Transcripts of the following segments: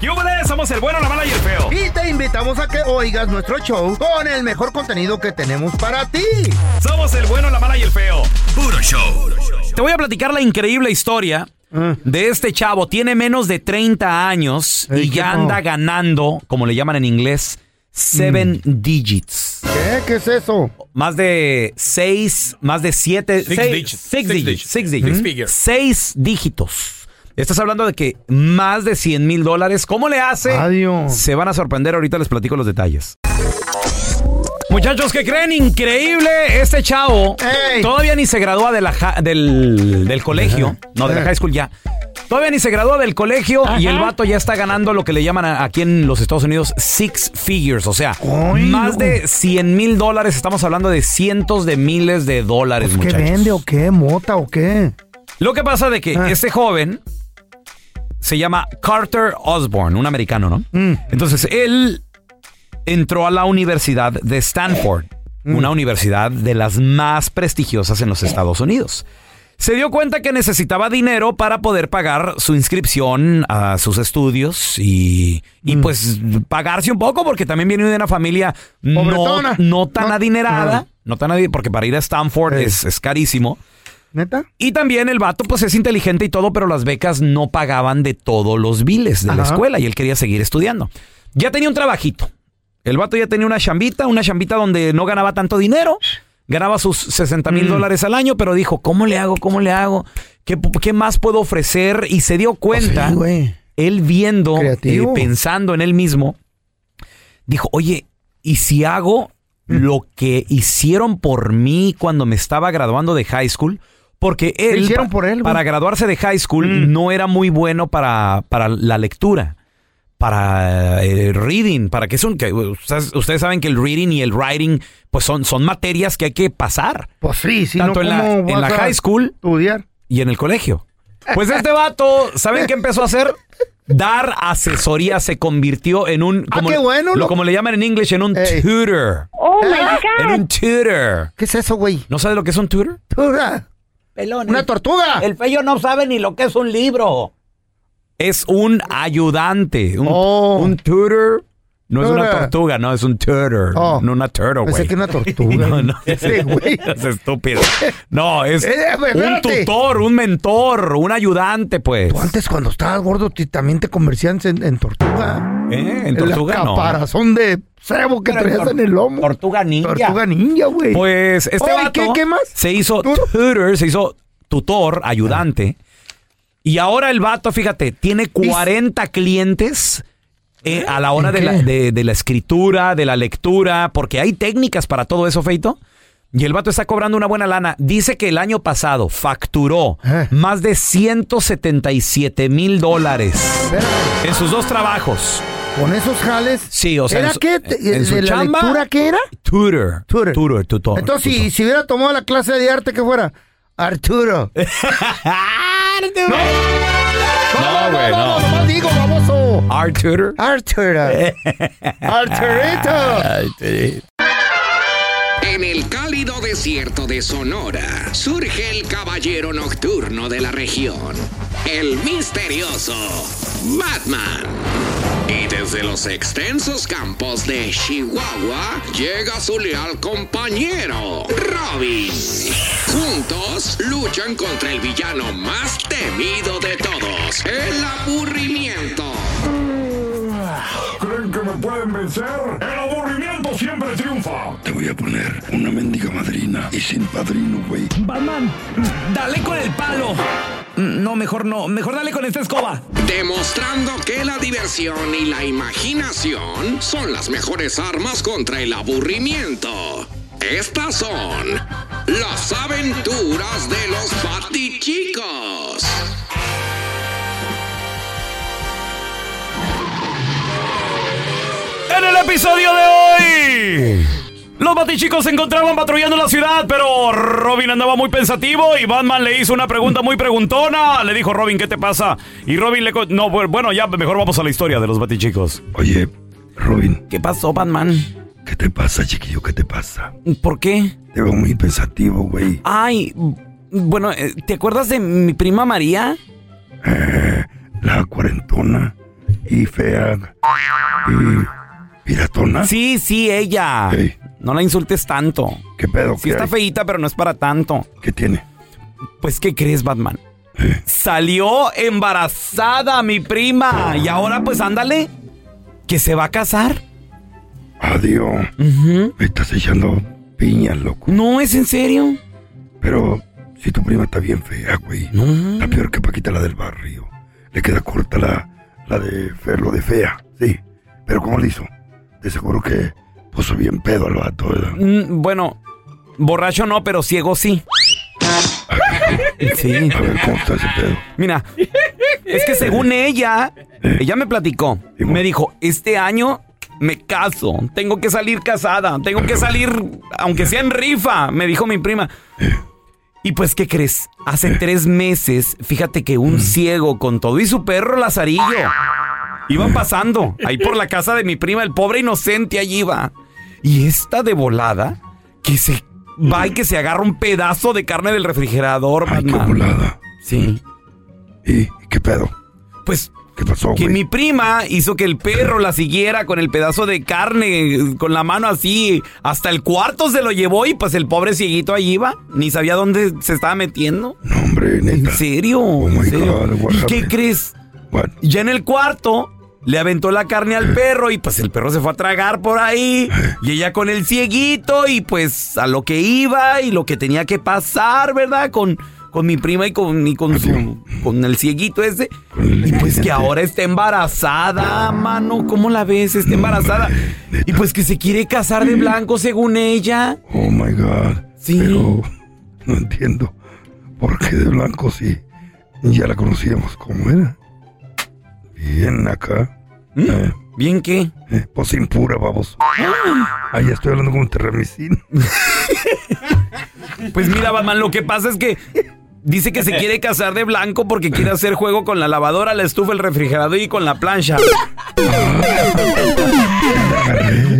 ¡Yúbales! Somos el bueno, la mala y el feo. Y te invitamos a que oigas nuestro show con el mejor contenido que tenemos para ti. Somos el bueno, la mala y el feo. Puro show. Te voy a platicar la increíble historia de este chavo. Tiene menos de 30 años y ¿qué ya anda ganando, como le llaman en inglés, seven digits. ¿Qué? ¿Qué es eso? Más de seis, más de siete, Six seis, digits. six Six digits, digits. six Six digits. figures. Seis dígitos. Estás hablando de que más de 100 mil dólares. ¿Cómo le hace? Adiós. Se van a sorprender. Ahorita les platico los detalles. Muchachos, ¿qué creen? Increíble. Este chavo Ey. todavía ni se gradúa de la ja- del, del colegio. No, de la high school ya. Todavía ni se gradúa del colegio y el vato ya está ganando lo que le llaman a- aquí en los Estados Unidos six figures. O sea, Ay, más no. de 100 mil dólares. Estamos hablando de cientos de miles de dólares, Pues, ¿Qué muchachos. vende o qué? ¿Mota o qué? Lo que pasa de que Ah. este joven se llama Carter Osborne, un americano, ¿no? Mm. Entonces, él entró a la Universidad de Stanford, Mm. una universidad de las más prestigiosas en los Estados Unidos. Se dio cuenta que necesitaba dinero para poder pagar su inscripción a sus estudios y, Mm. y, pues pagarse un poco porque también viene de una familia no, no tan No- adinerada, no tan adi- porque para ir a Stanford Sí. es, es carísimo. ¿Neta? Y también el vato, pues es inteligente y todo, pero las becas no pagaban de todos los biles de la escuela y él quería seguir estudiando. Ya tenía un trabajito. El vato ya tenía una chambita, una chambita donde no ganaba tanto dinero. Ganaba sus 60 mil Mm. dólares al año, pero dijo, ¿cómo le hago? ¿Cómo le hago? ¿Qué, qué más puedo ofrecer? Y se dio cuenta, Sí, güey. él viendo, eh, pensando en él mismo, dijo, oye, ¿y si hago Mm. lo que hicieron por mí cuando me estaba graduando de high school? Porque él, hicieron por él, güey? para graduarse de high school, Mm. no era muy bueno para, para la lectura. Para eh, reading, para que son que ustedes, ustedes saben que el reading y el writing pues son, son materias que hay que pasar Pues sí, si tanto en la, ¿cómo en la high school Estudiar. y en el colegio. Pues este vato, ¿saben qué empezó a hacer? Dar asesoría se convirtió en un Ah, qué bueno, lo, como le llaman en inglés en un tutor. Oh my En God. un tutor. ¿Qué es eso, güey? ¿No sabes lo que es un tutor? Una tortuga. El fello no sabe ni lo que es un libro. Es un ayudante. Un, Oh. un tutor no es una Tutor. tortuga, no, es un tutor. Oh. No una turtle, güey. Pensé que una tortuga. No, no. Güey. Es estúpido. No, es Eh, un espérate. tutor, un mentor, un ayudante, pues. Tú antes cuando estabas gordo ti- también te convertías en, en tortuga. ¿Eh? En El tortuga no. caparazón de cebo que Pero en el lomo. Tortuga ninja. Tortuga ninja, güey. Pues este Oye, vato ¿qué- qué más? se hizo tutor, se hizo tutor, ayudante. Y ahora el vato, fíjate, tiene 40 clientes eh, a la hora ¿En de la, de- de la escritura, de la lectura, porque hay técnicas para todo eso, Feito. Y el vato está cobrando una buena lana. Dice que el año pasado facturó Eh. más de 177 mil dólares en sus dos trabajos. Con esos jales. Sí, o sea, ¿Era en su- qué? en ¿De su la chamba, lectura qué era? Tutor. Tutor. Tutor, tutor. Entonces, tutor. si, si hubiera tomado la clase de arte, ¿qué fuera? Arturo. No, güey, no. Nomás digo, baboso. Art tutor. Arturo. Arturito. En el cálido desierto de Sonora surge el caballero nocturno de la región, el misterioso Batman. Desde los extensos campos de Chihuahua llega su leal compañero, Robin. Juntos luchan contra el villano más temido de todos, el aburrimiento. ¿Creen que me pueden vencer? El aburrimiento siempre triunfa. Te voy a poner una mendiga madrina y sin padrino, güey. Batman, dale con el palo. No, mejor no. Mejor dale con esta escoba. Demostrando que la diversión y la imaginación son las mejores armas contra el aburrimiento. Estas son las aventuras de los En el episodio de hoy. Los batichicos se encontraban patrullando la ciudad, pero Robin andaba muy pensativo y Batman le hizo una pregunta muy preguntona. Le dijo, Robin, ¿qué te pasa? Y Robin le... co- No, bu- bueno, ya mejor vamos a la historia de los batichicos. Oye, Robin, ¿Qué pasó, Batman? ¿qué te pasa, chiquillo? ¿Qué te pasa? ¿Por qué? Te veo muy pensativo, güey. Ay, bueno, eh, ¿te acuerdas de mi prima María? La cuarentona y fea y piratona. Sí, sí, ella. Ey. No la insultes tanto. ¿Qué pedo? Sí ¿Qué, está hay? feíta, pero no es para tanto. ¿Qué tiene? Pues, ¿qué crees, Batman? Salió embarazada mi prima. Y ahora, pues, ándale. Que se va a casar. Adiós. Me estás echando piñas, loco. No, es en serio. Pero si tu prima está bien fea, güey. No. Está peor que Paquita la del barrio. Le queda corta la, la de Fer, lo de fea. Sí. Pero ¿cómo le hizo? De seguro que puso bien pedo al vato, ¿verdad? Mm, bueno, borracho no, pero ciego sí. Sí. A ver, ¿cómo está ese pedo? Mira, es que según ella, ella me platicó. ¿Y Me dijo, este año me caso, tengo que salir casada, tengo que salir, aunque sea en rifa, me dijo mi prima. Y pues, ¿qué crees? Hace tres meses, fíjate que un ciego con todo y su perro Lazarillo iban pasando ahí por la casa de mi prima, el pobre inocente allí iba. Y esta de volada, que se va y que se agarra un pedazo de carne del refrigerador, Ay, qué volada. Sí. ¿Y qué pedo? Pues ¿Qué pasó, que güey? mi prima hizo que el perro la siguiera con el pedazo de carne, con la mano así, hasta el cuarto se lo llevó y pues el pobre cieguito allí iba, ni sabía dónde se estaba metiendo. No, hombre, ¿En neta. serio? Oh, my ¿En serio? God, what ¿Y qué crees? What? Ya en el cuarto le aventó la carne al perro y pues el perro se fue a tragar por ahí y ella con el cieguito y pues a lo que iba y lo que tenía que pasar, ¿verdad? Con, con mi prima y con, y con su con el cieguito ese. Y pues que ahora está embarazada, mano. ¿Cómo la ves? Está embarazada. Y pues que se quiere casar de blanco según ella. Oh my God. Sí. Pero no entiendo por qué de blanco sí. Ya la conocíamos como era. Bien acá. ¿Mm? Eh, ¿Bien qué? eh, pues impura, vamos. Ah, ya estoy hablando como terramicín. Pues mira, Batman, lo que pasa es que dice que se quiere casar de blanco porque quiere hacer juego con la lavadora, la estufa, el refrigerador y con la plancha.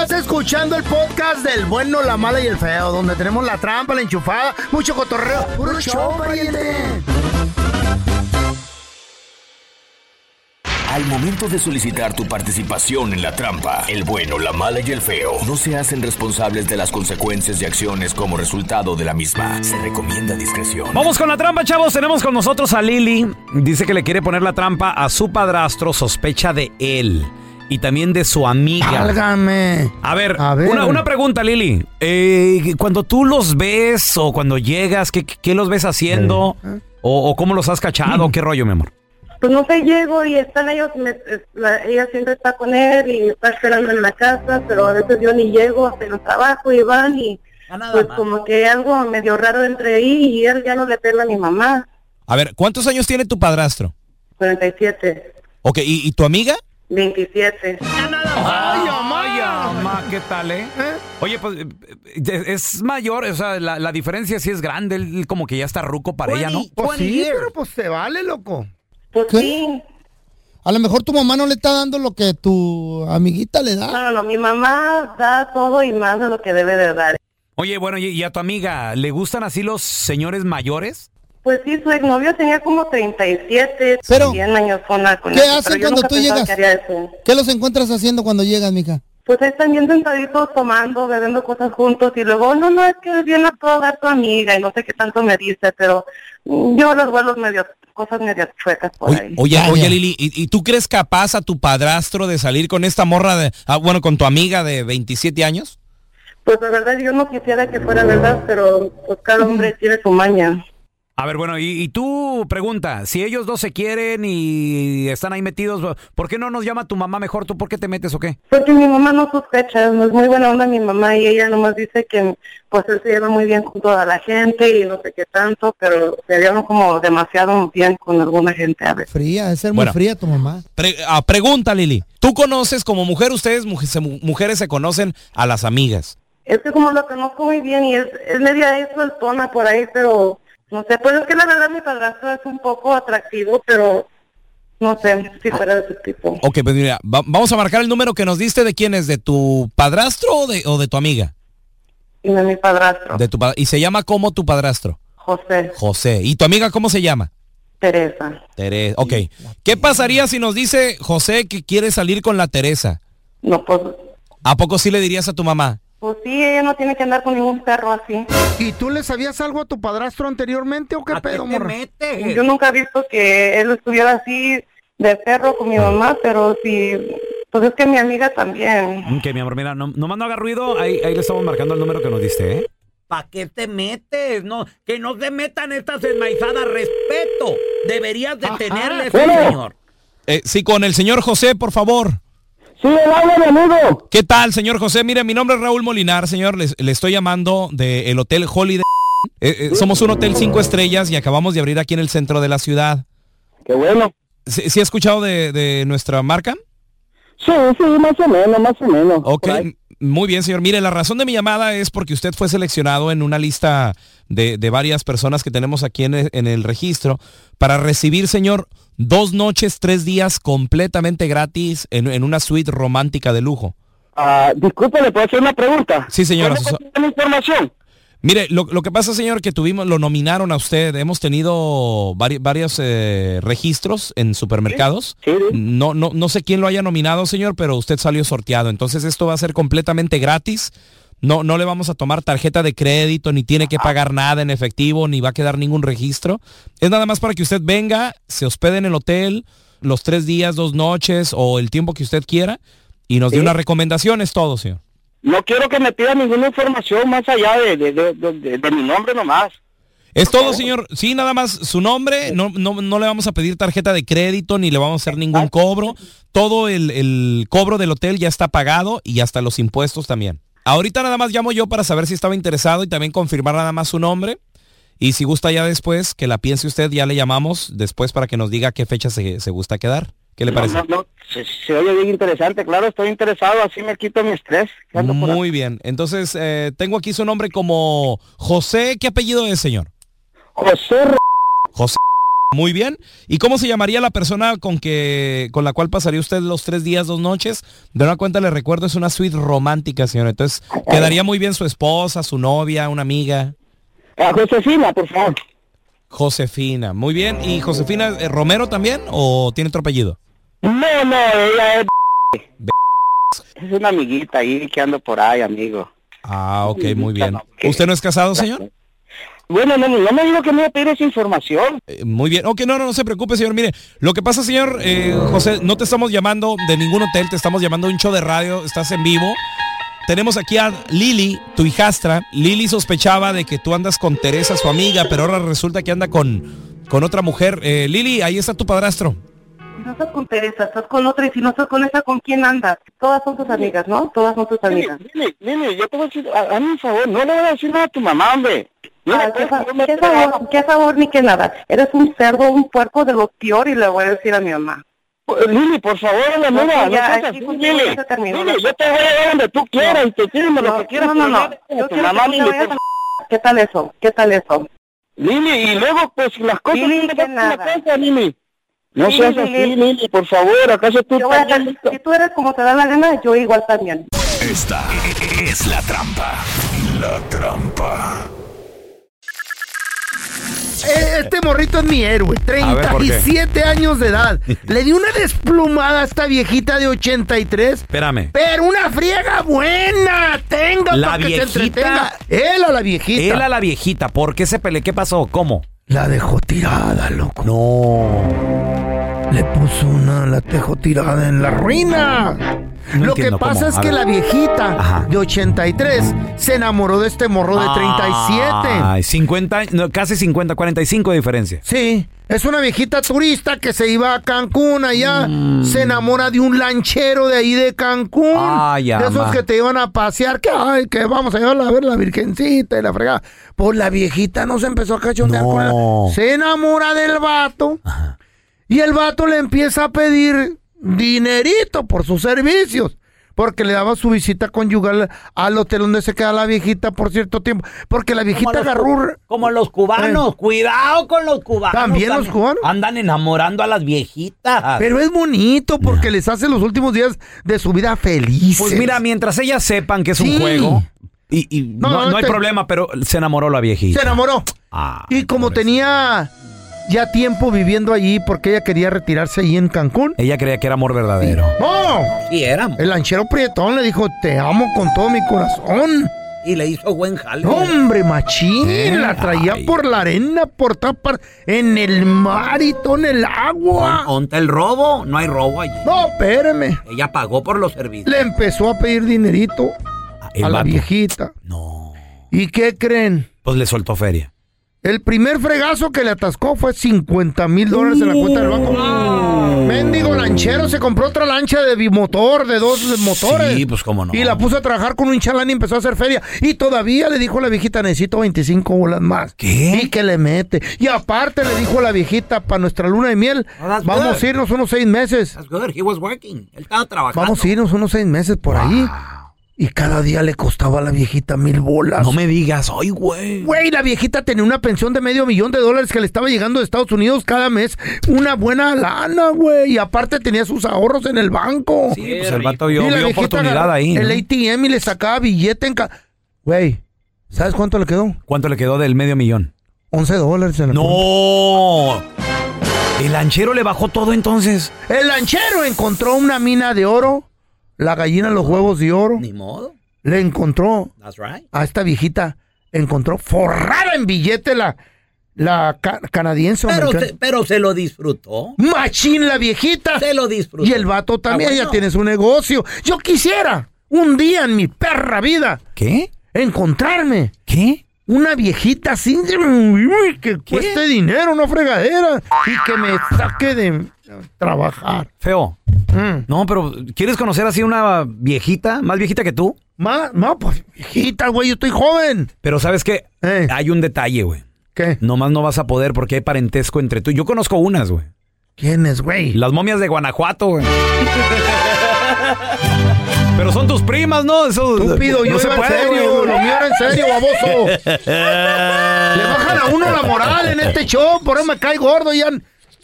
Estás escuchando el podcast del bueno, la mala y el feo, donde tenemos la trampa, la enchufada, mucho cotorreo. ¡Puro show, pariente! Al momento de solicitar tu participación en la trampa, el bueno, la mala y el feo no se hacen responsables de las consecuencias y acciones como resultado de la misma. Se recomienda discreción. Vamos con la trampa, chavos. Tenemos con nosotros a Lili. Dice que le quiere poner la trampa a su padrastro, sospecha de él. Y también de su amiga. Válgame. A ver, A ver. Una, una pregunta, Lili. Eh, cuando tú los ves o cuando llegas, ¿qué, qué los ves haciendo? O, o cómo los has cachado? ¿Qué rollo, mi amor? Pues no sé, llego y están ellos, me- es- la- ella siempre está con él y me está esperando en la casa, pero a veces yo ni llego, hasta el trabajo y van y pues como que algo medio raro entre ahí y él ya no le pela a mi mamá, A ver, ¿cuántos años tiene tu padrastro? 47, Ok, ¿y, y tu amiga? 27. ¡Ay, mamá! ¿Qué tal, eh? Oye, pues eh, eh, es mayor, o sea, la, la diferencia sí es grande. Él como que ya está ruco para ella, ¿no? Pues sí, pero pues se vale, loco. Pues sí. A lo mejor tu mamá no le está dando lo que tu amiguita le da. No, no, mi mamá da todo y más de lo que debe de dar. Oye, bueno, ¿y, y a tu amiga le gustan así los señores mayores? Pues sí, su exnovio tenía como 37, Pero, 100 años con, la- con ¿Qué eso, hacen cuando tú llegas? que. ¿Qué los encuentras haciendo cuando llegas, mija? Pues ahí están bien sentaditos tomando, bebiendo cosas juntos y luego, no, no, es que viene a todo dar tu amiga y no sé qué tanto me dice, pero yo los vuelos medio, cosas medio chuecas por ahí. Oye, oye, Lili, ¿y, y tú crees capaz a tu padrastro de salir con esta morra de, ah, bueno, con tu amiga de 27 años? Pues la verdad yo no quisiera que fuera verdad, pero pues cada hombre tiene su maña. A ver, bueno, y, y tú pregunta, si ellos dos se quieren y están ahí metidos, ¿por qué no nos llama tu mamá mejor? ¿Tú por qué te metes o qué? Porque mi mamá no sospecha, no es muy buena onda mi mamá y ella nomás dice que pues él se lleva muy bien con toda la gente y no sé qué tanto, pero se llevan como demasiado bien con alguna gente a veces. Fría, es ser muy Bueno. fría tu mamá. Pre- ah, pregunta, Lili. ¿Tú conoces como mujer, ustedes mujeres se conocen a las amigas? Es que como lo conozco muy bien y es, es media eso el tona por ahí, pero no sé, pues es que la verdad mi padrastro es un poco atractivo, pero no sé si fuera de ese tipo. Ok, pues mira, va- vamos a marcar el número que nos diste de quién es, de tu padrastro o de, o de tu amiga. De mi padrastro, De tu y se llama como tu padrastro. José, José. ¿Y tu amiga cómo se llama? Teresa. Teresa. Ok. ¿Qué pasaría si nos dice José que quiere salir con la Teresa? No, pues, ¿A poco sí le dirías a tu mamá? Pues sí, ella no tiene que andar con ningún perro así. ¿Y tú le sabías algo a tu padrastro anteriormente o qué pedo, morra? Yo nunca he visto que él estuviera así de perro con mi mamá, pero sí, pues es que mi amiga también. Ok, mi amor, mira, no, nomás no haga ruido, ahí, ahí le estamos marcando el número que nos diste, ¿eh? ¿Para qué te metes? No, que no se metan estas enmaizadas. Respeto. Deberías de tenerle ese Bueno. señor. Eh, sí, con el señor José, por favor. Sí, el habla mi amigo. ¿Qué tal, señor José? Mire, mi nombre es Raúl Molinar, señor. Le estoy llamando del Hotel Holiday. Eh, eh, somos un hotel cinco estrellas y acabamos de abrir aquí en el centro de la ciudad. Qué bueno. ¿Sí, sí ha escuchado de, de nuestra marca? Sí, sí, más o menos, más o menos. Ok. Muy bien, señor. Mire, la razón de mi llamada es porque usted fue seleccionado en una lista de, de varias personas que tenemos aquí en el, en el registro para recibir, señor, dos noches, tres días completamente gratis en, en una suite romántica de lujo. Ah, disculpe, ¿le puedo hacer una pregunta? Sí, señora. ¿Puede pasar la información? Mire, lo, lo que pasa, señor, que tuvimos, lo nominaron a usted. Hemos tenido vari- varios eh, registros en supermercados. No, no, no sé quién lo haya nominado, señor, pero usted salió sorteado. Entonces esto va a ser completamente gratis. No, no le vamos a tomar tarjeta de crédito, ni tiene que pagar nada en efectivo, ni va a quedar ningún registro. Es nada más para que usted venga, se hospede en el hotel los tres días, dos noches o el tiempo que usted quiera y nos dé una recomendación. Es todo, señor. No quiero que me pida ninguna información más allá de, de, de- de- de- de mi nombre nomás. Es todo, señor. Sí, nada más su nombre. No, no, no le vamos a pedir tarjeta de crédito ni le vamos a hacer ningún cobro. Todo el, el cobro del hotel ya está pagado y hasta los impuestos también. Ahorita nada más llamo yo para saber si estaba interesado y también confirmar nada más su nombre. Y si gusta ya después, que la piense usted, ya le llamamos después para que nos diga qué fecha se, se gusta quedar. ¿Qué le parece? no, no, se, se oye bien interesante, claro, estoy interesado, así me quito mi estrés. Muy bien. Entonces, eh, tengo aquí su nombre como José. ¿Qué apellido es, señor? José. José. Muy bien. ¿Y cómo se llamaría la persona con que con la cual pasaría usted los tres días, dos noches? De una cuenta le recuerdo, es una suite romántica, señor. Entonces, quedaría muy bien su esposa, su novia, una amiga. A Josefina, por favor. Josefina. Muy bien. ¿Y Josefina eh, Romero también o tiene otro apellido? No, no, ella es... Es una amiguita ahí que ando por ahí, amigo. Ah, ok, muy bien. ¿Usted no es casado, señor? Bueno, no, no me digo que me voy a pedir esa información. Eh, Muy bien. Ok, no, no, no se preocupe, señor. Mire, lo que pasa, señor eh, José, no te estamos llamando de ningún hotel, te estamos llamando de un show de radio, estás en vivo. Tenemos aquí a Lili, tu hijastra. Lili sospechaba de que tú andas con Teresa, su amiga, pero ahora resulta que anda con, con otra mujer. Eh, Lili, ahí está tu padrastro. Si no estás con Teresa, estás con otra y si no estás con esa, ¿con quién andas? Todas son tus amigas, ¿no? Todas son tus amigas. Nene, nene, yo te voy a decir, ha- hazme un favor, no le voy a decir nada a tu mamá, hombre. Mira, Ah, ¿qué, fa- qué favor, qué favor ni qué nada. Eres un cerdo, un puerco de lo peor y le voy a decir a mi mamá. Lili, por favor, la No, mira, no, ya, no Lili. Lili, yo te voy a llevar donde tú quieras y te tírame lo que quieras. No, no, no. tu mamá, que te Lili, a- ¿Qué tal eso? ¿Qué tal eso? Lili, y luego, pues, las cosas Lili, que nada. casa, Lili. No seas así, Lili. Lili, por favor, ¿acaso tú Yo a si tú eres como te da la gana, yo igual también. Esta es la trampa. La trampa. Eh, Este morrito es mi héroe, A ver, ¿por qué? 37 años de edad. Le di una desplumada a esta viejita de 83. Espérame. Pero una friega buena, tenga La para que se viejita- entretenga. Él a la viejita. Él a la viejita. ¿Por qué se peleó? ¿Qué pasó? ¿Cómo? La dejó tirada, loco. No. Le puso una, la dejó tirada en la ruina. No Lo que pasa cómo. es que la viejita Ajá. de 83 se enamoró de este morro de 37. Ay, 50, no, casi 50, 45 de diferencia. Sí, es una viejita turista que se iba a Cancún allá, se enamora de un lanchero de ahí de Cancún, Ay, de esos que te iban a pasear, que ay, que vamos a llevarla a ver la virgencita y la fregada. Pues la viejita no se empezó a cachondear No. con él. Se enamora del vato y el vato le empieza a pedir dinerito por sus servicios. Porque le daba su visita conyugal al hotel donde se queda la viejita por cierto tiempo. Porque la viejita agarró... Como los cubanos, cuidado con los cubanos. ¿También los cubanos? Andan enamorando a las viejitas. Pero es bonito porque les hace los últimos días de su vida felices. Pues mira, mientras ellas sepan que es Sí. un juego, y, y no, No, no hay te- problema, pero se enamoró la viejita. se enamoró. Ah, Y como tenía ya tiempo viviendo allí porque ella quería retirarse allí en Cancún. Ella creía que era amor verdadero. ¡No! Sí, éramos. El lanchero prietón le dijo, te amo con todo mi corazón. Y le hizo buen jale. Hombre, machín, Eh, la traía ay. por la arena, por tapar, en el mar y todo en el agua. ¿Onta el robo? No hay robo allí. No, espérame. Ella pagó por los servicios. Le empezó a pedir dinerito El a la viejita. No. ¿Y qué creen? Pues le soltó feria. El primer fregazo que le atascó fue 50 mil dólares en la cuenta del banco. Mendigo lanchero se compró otra lancha de bimotor, de dos motores. Sí, pues cómo no. Y la puso a trabajar con un chalán y empezó a hacer feria. Y todavía le dijo a la viejita, necesito 25 bolas más. ¿Qué? Y que le mete. Y aparte le dijo a la viejita, para nuestra luna de miel, vamos good. a irnos unos seis meses. That's good. He was working. Él estaba trabajando. Vamos a irnos unos seis meses por ahí. Y cada día le costaba a la viejita mil bolas. No me digas, ay, güey. Güey, la viejita tenía una pensión de medio millón de dólares que le estaba llegando de Estados Unidos cada mes. Una buena lana, güey. Y aparte tenía sus ahorros en el banco. Sí, pues el vato vio, vio oportunidad ahí. ¿no? El ATM y le sacaba billete en... ca- Güey, ¿sabes cuánto le quedó? ¿Cuánto le quedó del medio millón? 11 dólares en la cuenta. No. El lanchero le bajó todo entonces. El lanchero encontró una mina de oro. La gallina los huevos de oro. Ni modo. Le encontró That's right. a esta viejita. Encontró forrada en billete la, la ca- canadiense. Pero se, pero se lo disfrutó. Machín la viejita. Se lo disfrutó. Y el vato también, Ah, bueno. ya tiene su negocio. Yo quisiera un día en mi perra vida ¿Qué? encontrarme ¿Qué? una viejita así que cueste dinero, no fregadera, y que me saque de trabajar. Feo. Mm. No, pero ¿quieres conocer así una viejita, más viejita que tú? Más, no, pues viejita, güey, yo estoy joven. Pero ¿sabes qué? Eh. Hay un detalle, güey. ¿Qué? Nomás no vas a poder porque hay parentesco entre tú. Yo conozco unas, güey. ¿Quién es, güey? Las momias de Guanajuato, güey. Pero son tus primas, ¿no? Eso Estúpido, yo no se iba en puede, serio, lo mío era en serio, baboso. Le baja bajan a uno la moral en este show, por eso me cae gordo, ya,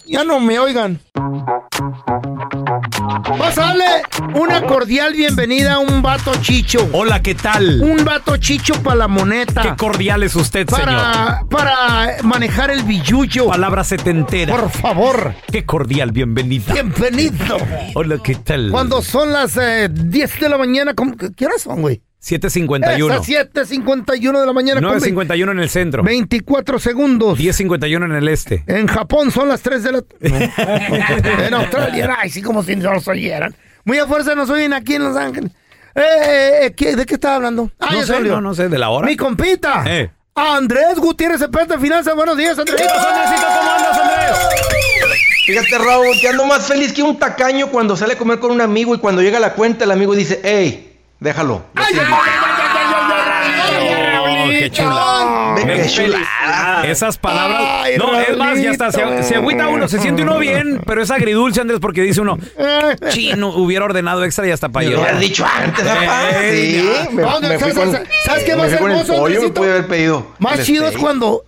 ya no me oigan. Pásale una cordial bienvenida a un vato chicho. Hola, ¿qué tal? Un vato chicho para la moneta. Qué cordial es usted, señor. para, para manejar el billuyo. Palabra setentera. Por favor. Qué cordial, bienvenida. Bienvenido. Hola, ¿qué tal? Cuando son las eh, 10 de la mañana, ¿cómo- ¿qué horas son, güey? 7.51. Esas 7.51 de la mañana. con 9.51 en el centro. 24 segundos. 10.51 en el este. En Japón son las 3 de la... No. en Australia, ay, sí, como si no nos oyeran. Muy a fuerza nos oyen aquí en Los Ángeles. Eh, eh, ¿qué- ¿De qué estaba hablando? Ah, no sé, no, no sé, de la hora. Mi compita. Eh. Andrés Gutiérrez, experto en finanzas. Buenos días, Andrés. ¿cómo andas, Andrés? Fíjate, Raúl, que ando más feliz que un tacaño cuando sale a comer con un amigo y cuando llega la cuenta el amigo dice, hey, déjalo. Oh, qué chula. Ve qué chulada. Esas palabras. Ay, no, es más, ya está. Se, agüita uno, se siente uno bien, pero es agridulce, Andrés, porque dice uno, chino, hubiera ordenado extra y hasta para yo. hubieras dicho antes, papá. Eh, Sí, ya. me, ¿Dónde? me fui ¿Sabes- con, sabes- sabes qué más hermoso, pollo, me pude haber pedido. Más chido es cuando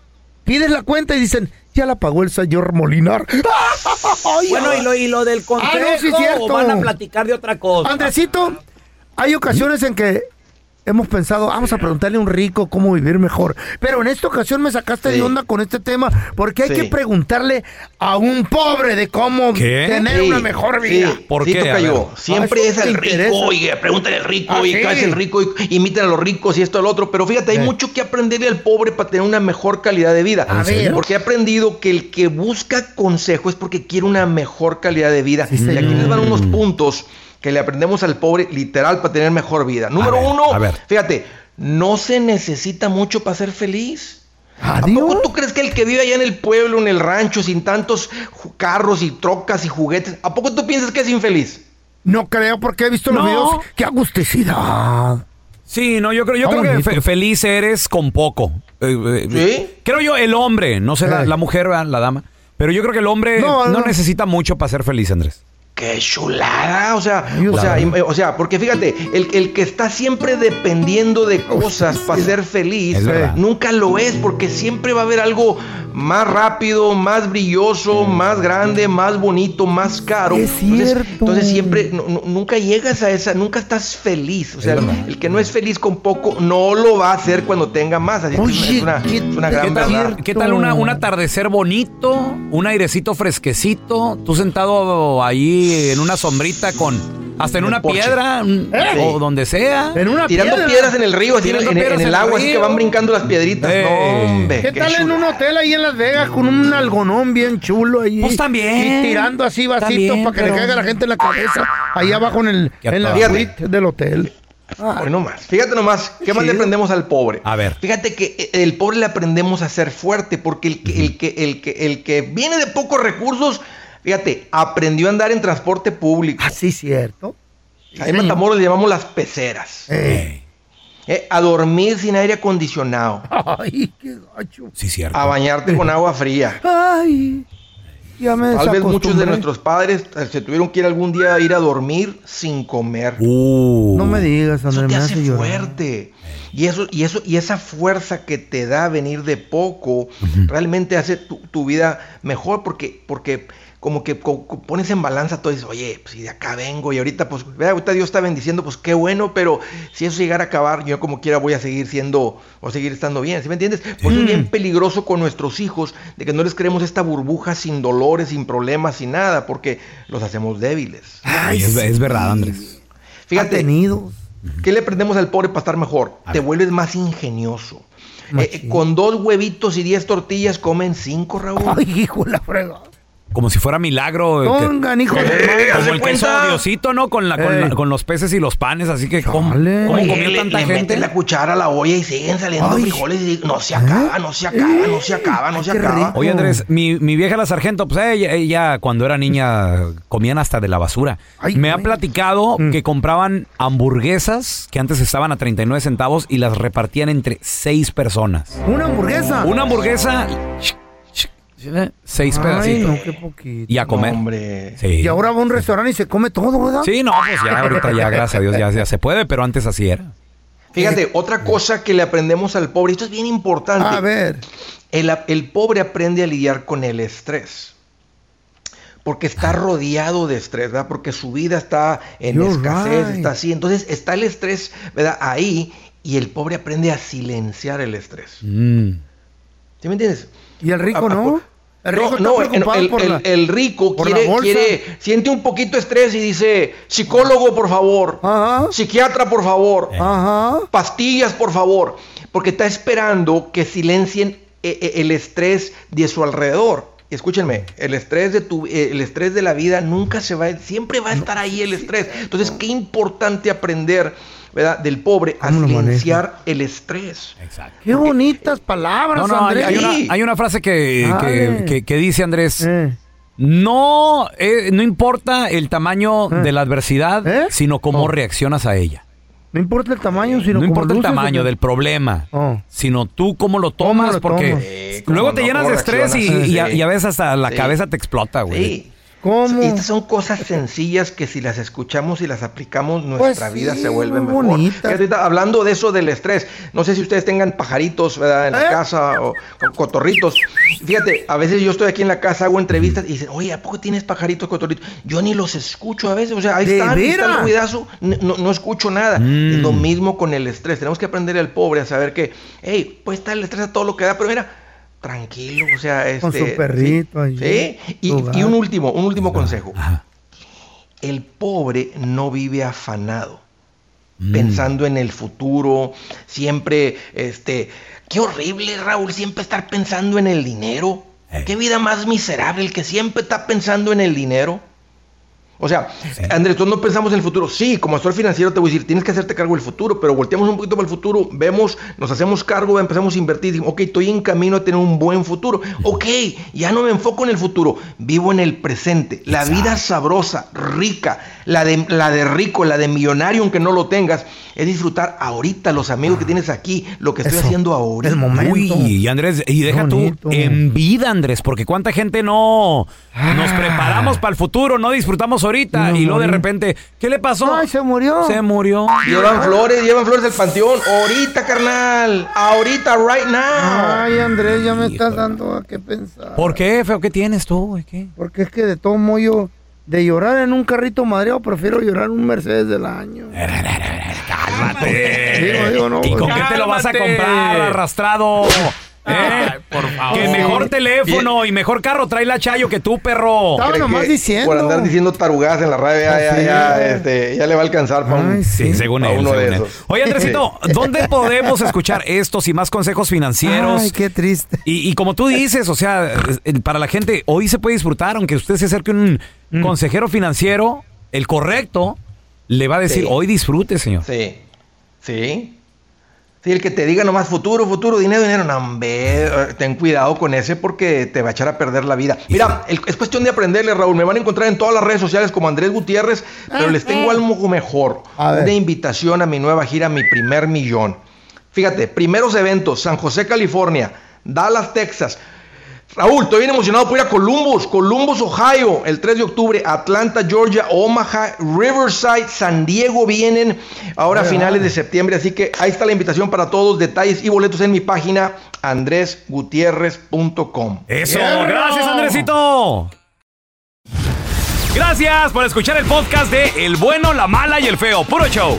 pides la cuenta y dicen, ya la pagó el señor Molinar. Ay, Bueno, ay. y lo, y lo del consejo, Ah, no, sí, van a platicar de otra cosa. Andresito, hay ocasiones en que hemos pensado, vamos a preguntarle a un rico cómo vivir mejor. Pero en esta ocasión me sacaste de onda con este tema, porque hay Sí. que preguntarle a un pobre de cómo ¿Qué? tener Sí, una mejor vida. Sí, ¿Por sí, qué? Siempre Ah, es el rico, y pregúntale al rico, Ah, y sí. qué es el rico, y imiten a los ricos y esto, lo otro. Pero fíjate, hay mucho que aprenderle al pobre para tener una mejor calidad de vida. A ver. Porque he aprendido que el que busca consejo es porque quiere una mejor calidad de vida. Sí, y aquí les van unos puntos que le aprendemos al pobre literal para tener mejor vida. Número ver, uno, a ver. fíjate, no se necesita mucho para ser feliz. ¿A poco tú crees que el que vive allá en el pueblo, en el rancho, sin tantos carros y trocas y juguetes, ¿a poco tú piensas que es infeliz? No creo porque he visto los videos. ¡Qué agusticidad! Sí, no, yo creo, yo creo que fe- feliz eres con poco. Eh, eh, ¿Sí? Creo yo, el hombre, no sé, la, la mujer, la dama. Pero yo creo que el hombre No, no, no. necesita mucho para ser feliz, Andrés. ¡Qué chulada! O sea, o sea, o sea, porque fíjate, el, el que está siempre dependiendo de cosas para ser feliz, nunca lo es, porque siempre va a haber algo más rápido, más brilloso, más grande, más bonito, más caro. Es Entonces, entonces siempre, no- nunca llegas a esa, nunca estás feliz. O sea, el, que no es feliz con poco, no lo va a hacer cuando tenga más. Así que es Oye, una, ¿qué- es una qué gran tal- verdad. ¿Qué tal una, un atardecer bonito, un airecito fresquecito, tú sentado ahí en una sombrita con hasta en una porche. piedra mm, ¿Eh? o donde sea? En una Tirando piedra. piedras en el río, así en, Tirando en- el en el agua, así que van brincando las piedritas. Eh. No, hombre. ¿Qué tal en un hotel ahí en Las Vegas con un algonón bien chulo ahí? Pues también. Y tirando así vasitos para que pero- le caiga a la gente en la cabeza. Ahí abajo en, el, Qué en la suite del hotel. Hoy no más. Fíjate nomás, ¿qué más le aprendemos al pobre? A ver. Fíjate que eh, el pobre le aprendemos a ser fuerte, porque el que, el que, el que, el que viene de pocos recursos, fíjate, aprendió a andar en transporte público. Así cierto. Ahí en Matamoros le llamamos las peceras. Eh. Eh, a dormir sin aire acondicionado. Ay, qué gacho. Sí, cierto. A bañarte con agua fría. Ay, ya me Tal vez muchos de nuestros padres eh, se tuvieron que ir algún día a ir a dormir sin comer. Uh. No me digas, Eso Andrés, te me hace fuerte. Y eso, y eso, y esa fuerza que te da venir de poco, realmente hace tu, tu vida mejor porque, porque como que co- co- pones en balanza todo y dices, oye, pues si de acá vengo y ahorita, pues, vea, ahorita Dios está bendiciendo, pues qué bueno, pero si eso llegara a acabar, yo como quiera voy a seguir siendo, o seguir estando bien, ¿sí me entiendes? Por eso es bien peligroso con nuestros hijos, de que no les creemos esta burbuja sin dolores, sin problemas, sin nada, porque los hacemos débiles. Ay, es, es verdad, Andrés. Fíjate. ¿Qué le aprendemos al pobre para estar mejor? Te vuelves más ingenioso. Eh, Machín. con dos huevitos y diez tortillas comen cinco, Raúl. Ay, hijo de la fregada. Como si fuera milagro. eh, que- Pongan, hijo de Eh, haz como de el queso cuenta. de Diosito, ¿no? Con, la, con, Ey. la- con los peces y los panes, así que ¿cómo, Chale. cómo Oye, comió le, tanta le gente? meten la cuchara a la olla y siguen saliendo Ay. frijoles y no se acaba, no se acaba, no se acaba, no se qué acaba. rico. Oye, Andrés, mi, mi vieja la sargento, pues ella, ella cuando era niña comían hasta de la basura. Ay, Me ha güey. platicado Mm. que compraban hamburguesas que antes estaban a 39 centavos y las repartían entre seis personas. Una hamburguesa. Una hamburguesa, seis Ay, pedacitos. no, qué poquito. Y a comer. No, hombre. Sí. Y ahora va a un restaurante y se come todo, ¿verdad? Sí, no, pues ya ahorita ya, gracias a Dios, ya, ya se puede, pero antes así era. Fíjate, otra cosa que le aprendemos al pobre, esto es bien importante. A ver. El, el pobre aprende a lidiar con el estrés. Porque está rodeado de estrés, ¿verdad? Porque su vida está en You're escasez, right. está así. Entonces está el estrés, ¿verdad? Ahí y el pobre aprende a silenciar el estrés. Mm. ¿Sí me entiendes? ¿Y el rico A- a- no? El rico no, está no, preocupado el, por el- la- el rico por la quiere, bolsa. quiere- siente un poquito de estrés y dice, psicólogo, por favor, psiquiatra, por favor, pastillas, por favor, porque está esperando que silencien eh, eh, el estrés de su alrededor. Escúchenme, el estrés de tu, eh, el estrés de la vida nunca se va, a- siempre va a estar ahí el estrés. Entonces, qué importante aprender, ¿verdad? Del pobre a silenciar el estrés. Exacto. Qué bonitas palabras, No, no, hay, Andrés. hay una, hay una frase que, que, que- que dice Andrés. No, eh, no importa el tamaño de la adversidad, sino cómo reaccionas a ella. No importa el tamaño, sino No cómo importa el tamaño del problema, Oh. sino tú cómo lo tomas, lo porque tomas? Sí, luego te no, llenas de estrés y, a, sí. y a veces hasta la Sí. cabeza te explota, güey. ¿Cómo? Estas son cosas sencillas que si las escuchamos y las aplicamos, nuestra Pues vida sí, se vuelve mejor. ahorita hablando de eso del estrés, no sé si ustedes tengan pajaritos ¿verdad? en ¿Eh? la casa o, o cotorritos. Fíjate, a veces yo estoy aquí en la casa, hago entrevistas y dicen, oye, ¿a poco tienes pajaritos, cotorritos? Yo ni los escucho a veces, o sea, ahí ¿De están, está el n- no, no escucho nada. Mm. Es lo mismo con el estrés. Tenemos que aprender al pobre a saber que, hey, puede estar el estrés a todo lo que da, pero mira, tranquilo, o sea, este, Con su perrito sí, allí, sí. Y, un último, un último consejo. El pobre no vive afanado, pensando en el futuro, siempre, este, qué horrible, Raúl, siempre estar pensando en el dinero. Qué vida más miserable el que siempre está pensando en el dinero. O sea, Andrés, todos no pensamos en el futuro. Sí, como asesor financiero te voy a decir, tienes que hacerte cargo del futuro, pero volteamos un poquito para el futuro, vemos, nos hacemos cargo, empezamos a invertir, decimos, ok, estoy en camino a tener un buen futuro. Ok, ya no me enfoco en el futuro, vivo en el presente. La vida sabrosa, rica, la de, la de rico, la de millonario, aunque no lo tengas, es disfrutar ahorita los amigos que tienes aquí, lo que estoy Eso, haciendo ahora. el momento. Uy, y Andrés, y deja tú en vida, Andrés, porque cuánta gente no nos preparamos para el futuro, no disfrutamos ahorita No, y luego de repente, ¿qué le pasó? Ay, se murió. Se murió. Llevan flores, llevan flores del panteón. Ahorita, carnal. Ahorita, right now. Ay, Andrés, ya me estás dando a qué pensar. ¿Por qué, feo? ¿Qué tienes tú, güey? ¿Qué? Porque es que de todo modo yo, de llorar en un carrito madreado, prefiero llorar en un Mercedes del año. Cálmate. Digo, digo, no, ¿Y con pues, qué te lo vas a comprar, arrastrado? ¿Eh? por favor. Que mejor teléfono y mejor carro trae la Chayo que tú, perro. Estaba ¿Cree nomás diciendo. Por andar diciendo tarugadas en la radio, ya, ya, este, ya le va a alcanzar para un, Sí, según pa' él, uno de según él. esos. Oye, Andresito, ¿dónde podemos escuchar estos y más consejos financieros? Ay, qué triste. Y, y como tú dices, o sea, eh, para la gente, hoy se puede disfrutar, aunque usted se acerque a un Mm. consejero financiero, el correcto, le va a decir, Sí. hoy disfrute, señor. Sí, sí. Sí, el que te diga nomás futuro, futuro, dinero, dinero, no, hombre, eh, ten cuidado con ese porque te va a echar a perder la vida. Mira, el- es cuestión de aprenderle, Raúl. Me van a encontrar en todas las redes sociales como Andrés Gutiérrez, pero les tengo algo mejor. Una invitación a mi nueva gira, mi primer millón. Fíjate, primeros eventos, San José, California, Dallas, Texas. Raúl, estoy bien emocionado por ir a Columbus, Columbus, Ohio, el 3 de octubre, Atlanta, Georgia, Omaha, Riverside, San Diego vienen ahora a finales de septiembre, así que ahí está la invitación para todos, detalles y boletos en mi página andresgutierrez.com. Eso, gracias, Andresito. Gracias por escuchar el podcast de El Bueno, la Mala y el Feo. Puro show.